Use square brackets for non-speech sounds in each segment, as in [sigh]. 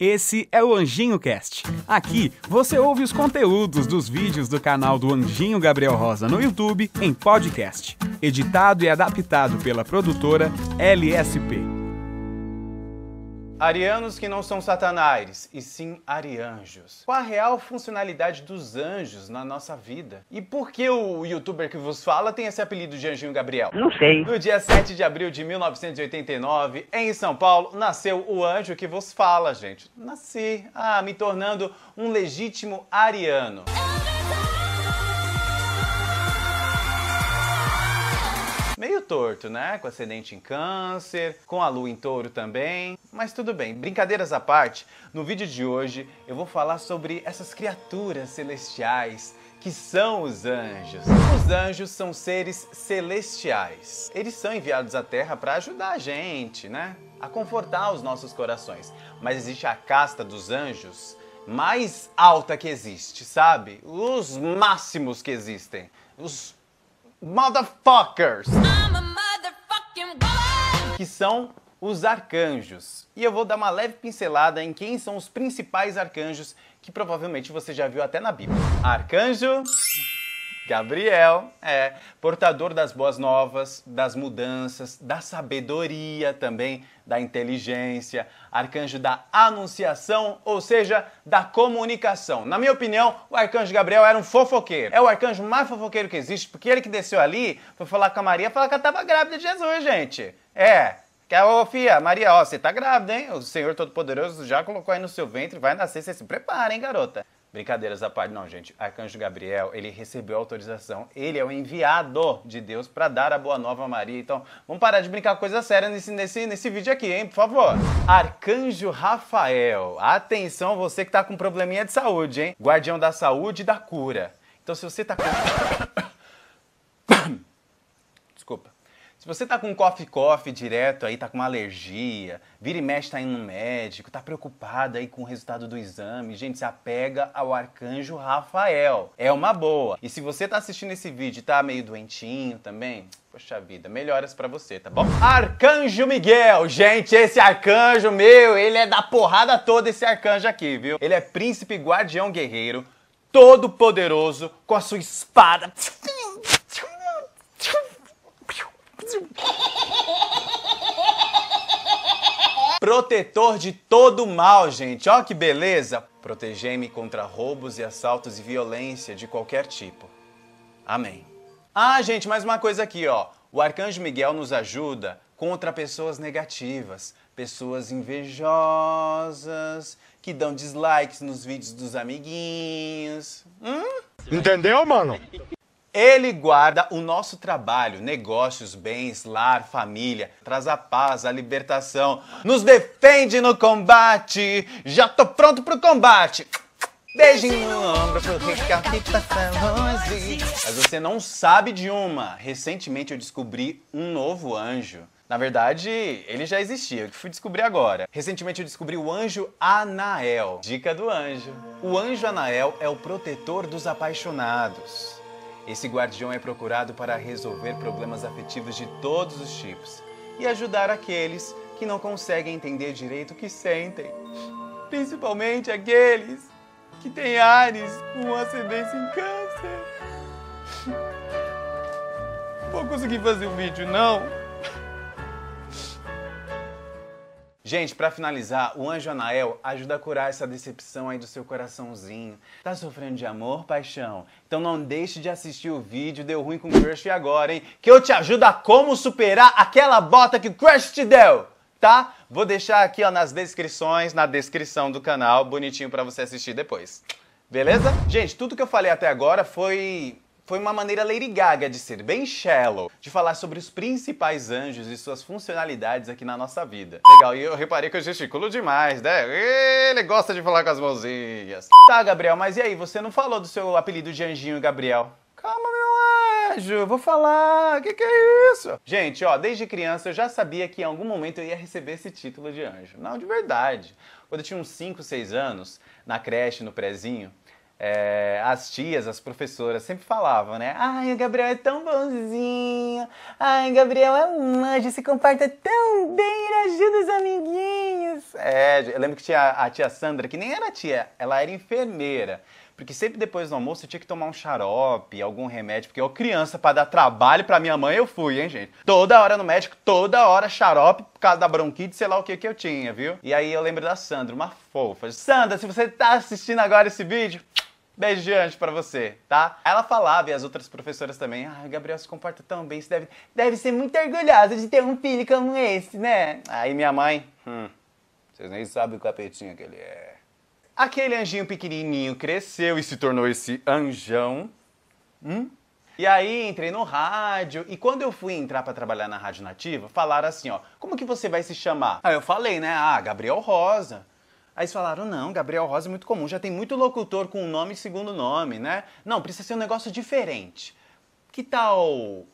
Esse é o Anjinho Cast. Aqui você ouve os conteúdos dos vídeos do canal do Anjinho Gabriel Rosa no YouTube em podcast, editado e adaptado pela produtora LSP. Arianos que não são satanás, e sim arianjos. Qual a real funcionalidade dos anjos na nossa vida? E por que o youtuber que vos fala tem esse apelido de Anjinho Gabriel? Não sei. No dia 7 de abril de 1989, em São Paulo, nasceu o anjo que vos fala, gente. Nasci, ah, me tornando um legítimo ariano. Torto, né? Com ascendente em câncer, com a lua em touro também. Mas tudo bem, brincadeiras à parte, no vídeo de hoje eu vou falar sobre essas criaturas celestiais que são os anjos. Os anjos são seres celestiais. Eles são enviados à Terra para ajudar a gente, né? A confortar os nossos corações. Mas existe a casta dos anjos mais alta que existe, sabe? Os máximos que existem. Os motherfuckers. Que são os arcanjos. E eu vou dar uma leve pincelada em quem são os principais arcanjos que provavelmente você já viu até na Bíblia. Arcanjo Gabriel é portador das boas novas, das mudanças, da sabedoria também, da inteligência, arcanjo da anunciação, ou seja, da comunicação. Na minha opinião, o arcanjo Gabriel era um fofoqueiro. É o arcanjo mais fofoqueiro que existe, porque ele que desceu ali foi falar com a Maria, falar que ela estava grávida de Jesus, gente. É, que é, ô filha, Maria, ó, você tá grávida, hein? O Senhor Todo-Poderoso já colocou aí no seu ventre, vai nascer, você se prepara, hein, garota? Brincadeiras à parte, não, gente. Arcanjo Gabriel, ele recebeu autorização. Ele é o enviado de Deus para dar a boa nova a Maria. Então, vamos parar de brincar coisa séria nesse, nesse, nesse vídeo aqui, hein, por favor. Arcanjo Rafael. Atenção, você que tá com probleminha de saúde, hein? Guardião da saúde e da cura. Então, se você tá com. [coughs] Desculpa. Se você tá com coffee coffee direto aí, tá com uma alergia, vira e mexe tá indo no médico, tá preocupado aí com o resultado do exame, gente, se apega ao arcanjo Rafael. É uma boa. E se você tá assistindo esse vídeo e tá meio doentinho também, Poxa vida, melhoras para você, tá bom? Arcanjo Miguel, gente, esse arcanjo meu, ele é da porrada toda esse arcanjo aqui, viu? Ele é príncipe guardião guerreiro, todo poderoso, com a sua espada Protetor de todo mal, gente. Ó que beleza. Protegei-me contra roubos e assaltos e violência de qualquer tipo. Amém. Ah, gente, mais uma coisa aqui, ó. O arcanjo Miguel nos ajuda contra pessoas negativas, pessoas invejosas, que dão dislikes nos vídeos dos amiguinhos. Hum? Entendeu, mano? Ele guarda o nosso trabalho, negócios, bens, lar, família, traz a paz, a libertação, nos defende no combate. Já tô pronto pro combate. Beijinho no ombro pro recapitação Mas você não sabe de uma. Recentemente eu descobri um novo anjo. Na verdade, ele já existia, eu fui descobrir agora. Recentemente eu descobri o anjo Anael. Dica do anjo. O anjo Anael é o protetor dos apaixonados. Esse guardião é procurado para resolver problemas afetivos de todos os tipos e ajudar aqueles que não conseguem entender direito o que sentem, principalmente aqueles que têm Ares com ascendência em câncer. Não vou conseguir fazer o um vídeo, não. Gente, para finalizar, o anjo Anael ajuda a curar essa decepção aí do seu coraçãozinho. Tá sofrendo de amor, paixão? Então não deixe de assistir o vídeo Deu Ruim com Crush agora, hein? Que eu te ajudo a como superar aquela bota que o Crush te deu, tá? Vou deixar aqui ó, nas descrições, na descrição do canal, bonitinho para você assistir depois. Beleza? Gente, tudo que eu falei até agora foi foi uma maneira Lady Gaga de ser bem shallow, de falar sobre os principais anjos e suas funcionalidades aqui na nossa vida. Legal, e eu reparei que eu gesticulo demais, né? Ele gosta de falar com as mãozinhas. Tá, Gabriel, mas e aí, você não falou do seu apelido de anjinho, Gabriel? Calma, meu anjo, vou falar. O que, que é isso? Gente, ó, desde criança eu já sabia que em algum momento eu ia receber esse título de anjo. Não, de verdade. Quando eu tinha uns 5, 6 anos, na creche, no prezinho, é, as tias, as professoras sempre falavam, né? Ai, o Gabriel é tão bonzinho. Ai, o Gabriel é um anjo, se comporta tão bem, ele ajuda os amiguinhos. É, eu lembro que tinha a tia Sandra, que nem era tia, ela era enfermeira. Porque sempre depois do almoço eu tinha que tomar um xarope, algum remédio, porque eu criança para dar trabalho para minha mãe eu fui, hein, gente? Toda hora no médico, toda hora xarope por causa da bronquite, sei lá o que que eu tinha, viu? E aí eu lembro da Sandra, uma fofa. Sandra, se você tá assistindo agora esse vídeo, Beijo gigante pra você, tá? Ela falava, e as outras professoras também, ah, Gabriel se comporta tão bem, você deve, deve ser muito orgulhosa de ter um filho como esse, né? Aí minha mãe, hum, vocês nem sabem o capetinho que ele é. Aquele anjinho pequenininho cresceu e se tornou esse anjão. Hum? E aí entrei no rádio e quando eu fui entrar para trabalhar na Rádio Nativa, falaram assim, ó, como que você vai se chamar? Aí eu falei, né, ah, Gabriel Rosa. Aí eles falaram, não, Gabriel Rosa é muito comum, já tem muito locutor com nome e segundo nome, né? Não, precisa ser um negócio diferente. Que tal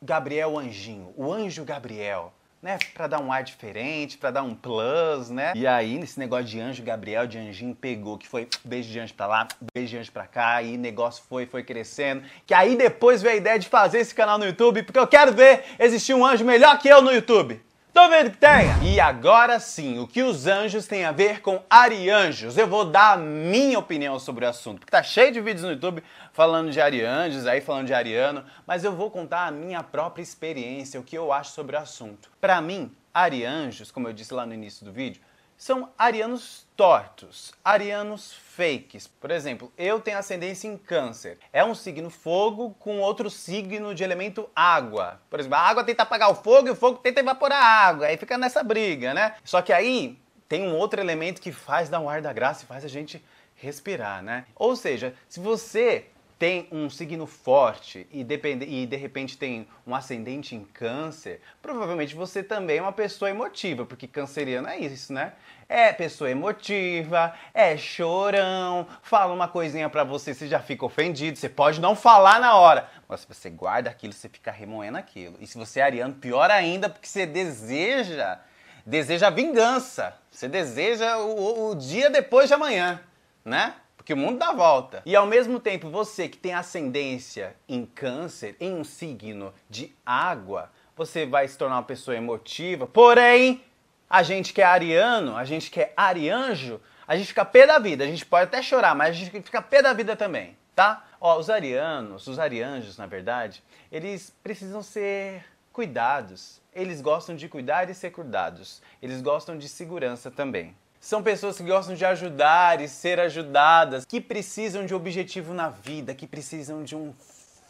Gabriel Anjinho, o Anjo Gabriel? né, para dar um ar diferente, para dar um plus, né? E aí, nesse negócio de anjo Gabriel, de anjinho, pegou, que foi beijo de anjo pra lá, beijo de anjo pra cá, e negócio foi, foi crescendo. Que aí depois veio a ideia de fazer esse canal no YouTube, porque eu quero ver existir um anjo melhor que eu no YouTube. Vendo que! E agora sim, o que os anjos têm a ver com arianjos? Eu vou dar a minha opinião sobre o assunto, porque tá cheio de vídeos no YouTube falando de arianjos, aí falando de ariano, mas eu vou contar a minha própria experiência, o que eu acho sobre o assunto. Para mim, arianjos, como eu disse lá no início do vídeo, são arianos tortos, arianos fakes. Por exemplo, eu tenho ascendência em câncer. É um signo fogo com outro signo de elemento água. Por exemplo, a água tenta apagar o fogo e o fogo tenta evaporar a água. Aí fica nessa briga, né? Só que aí tem um outro elemento que faz dar um ar da graça e faz a gente respirar, né? Ou seja, se você tem um signo forte e, depende, e de repente tem um ascendente em câncer, provavelmente você também é uma pessoa emotiva, porque canceriano é isso, né? É pessoa emotiva, é chorão, fala uma coisinha para você, você já fica ofendido, você pode não falar na hora, mas se você guarda aquilo, você fica remoendo aquilo. E se você é ariano, pior ainda, porque você deseja, deseja vingança, você deseja o, o dia depois de amanhã, né? Porque o mundo dá volta. E ao mesmo tempo, você que tem ascendência em câncer, em um signo de água, você vai se tornar uma pessoa emotiva. Porém, a gente que é ariano, a gente que é arianjo, a gente fica pé da vida. A gente pode até chorar, mas a gente fica pé da vida também, tá? Ó, os arianos, os arianjos, na verdade, eles precisam ser cuidados. Eles gostam de cuidar e ser cuidados. Eles gostam de segurança também. São pessoas que gostam de ajudar e ser ajudadas, que precisam de objetivo na vida, que precisam de um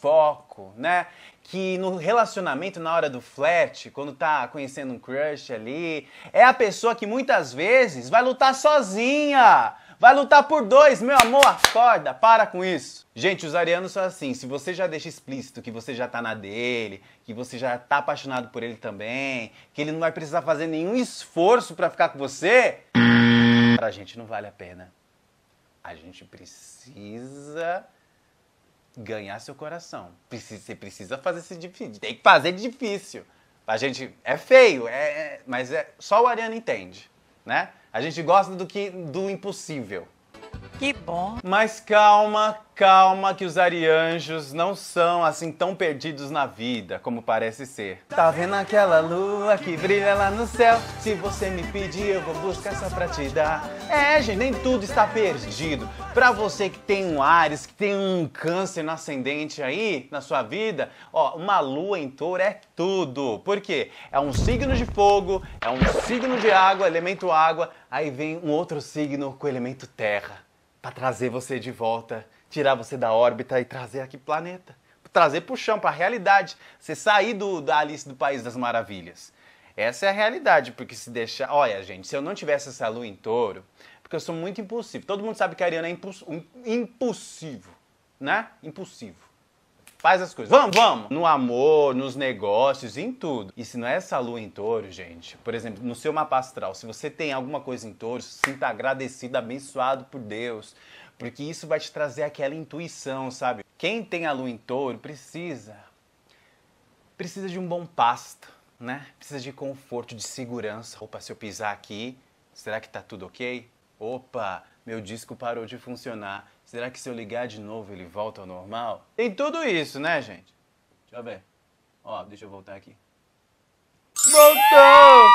foco, né? Que no relacionamento, na hora do flat, quando tá conhecendo um crush ali, é a pessoa que muitas vezes vai lutar sozinha. Vai lutar por dois, meu amor, acorda, para com isso. Gente, os arianos são assim, se você já deixa explícito que você já tá na dele, que você já tá apaixonado por ele também, que ele não vai precisar fazer nenhum esforço para ficar com você, pra gente não vale a pena. A gente precisa ganhar seu coração. Você precisa fazer esse difícil. Tem que fazer difícil. A gente é feio, é, é, mas é, só o Ariano entende, né? A gente gosta do que do impossível. Que bom. Mas calma, calma que os arianjos não são assim tão perdidos na vida como parece ser. Tá vendo aquela lua que brilha lá no céu? Se você me pedir, eu vou buscar só pra te dar. É, gente, nem tudo está perdido. Pra você que tem um Ares, que tem um câncer no ascendente aí na sua vida, ó, uma lua em touro é tudo. Por quê? É um signo de fogo, é um signo de água, elemento água, aí vem um outro signo com elemento terra para trazer você de volta, tirar você da órbita e trazer aqui planeta, trazer para o chão, para a realidade, você sair do, da Alice do País das Maravilhas. Essa é a realidade, porque se deixar. Olha, gente, se eu não tivesse essa lua em touro, porque eu sou muito impulsivo. Todo mundo sabe que a Ariana é impuls, impulsivo, né? Impulsivo. Faz as coisas. Vamos, vamos! No amor, nos negócios, em tudo. E se não é essa lua em touro, gente, por exemplo, no seu mapa astral, se você tem alguma coisa em touro, sinta agradecido, abençoado por Deus. Porque isso vai te trazer aquela intuição, sabe? Quem tem a lua em touro precisa. Precisa de um bom pasto, né? Precisa de conforto, de segurança. Opa, se eu pisar aqui, será que tá tudo ok? Opa, meu disco parou de funcionar. Será que se eu ligar de novo ele volta ao normal? Tem tudo isso, né, gente? Deixa eu ver. Ó, deixa eu voltar aqui. Voltou!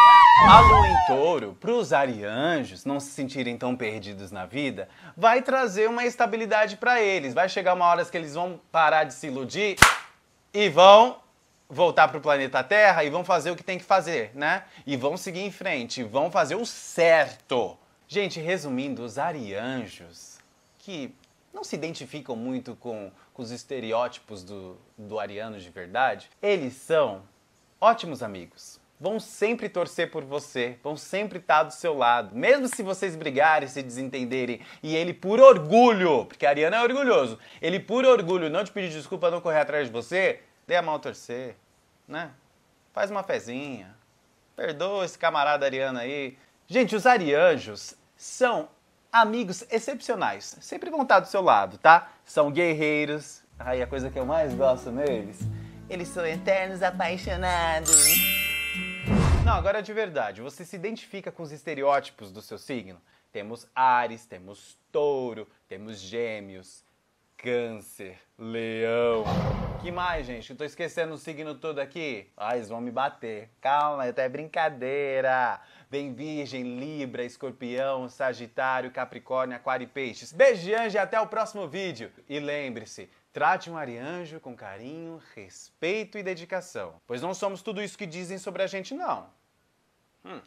A lua em touro, para os arianjos não se sentirem tão perdidos na vida, vai trazer uma estabilidade para eles. Vai chegar uma hora que eles vão parar de se iludir e vão voltar para o planeta Terra e vão fazer o que tem que fazer, né? E vão seguir em frente, vão fazer o certo. Gente, resumindo, os arianjos, que não se identificam muito com, com os estereótipos do, do ariano de verdade, eles são ótimos amigos. Vão sempre torcer por você, vão sempre estar do seu lado. Mesmo se vocês brigarem, se desentenderem, e ele por orgulho, porque a Ariana é orgulhoso, ele por orgulho não te pedir desculpa, não correr atrás de você, dê a mão torcer, né? Faz uma fezinha. Perdoa esse camarada ariano aí. Gente, os arianjos são amigos excepcionais. Sempre vão estar do seu lado, tá? São guerreiros. Aí a coisa que eu mais gosto neles. Eles são eternos apaixonados. Não, agora de verdade, você se identifica com os estereótipos do seu signo? Temos Ares, temos Touro, temos Gêmeos, Câncer, Leão. Que mais, gente? Eu tô esquecendo o signo todo aqui? Ah, eles vão me bater. Calma, até brincadeira. Vem Virgem, Libra, Escorpião, Sagitário, Capricórnio, Aquário e Peixes. Beijo e até o próximo vídeo. E lembre-se, trate um arianjo com carinho, respeito e dedicação. Pois não somos tudo isso que dizem sobre a gente, não. Hum.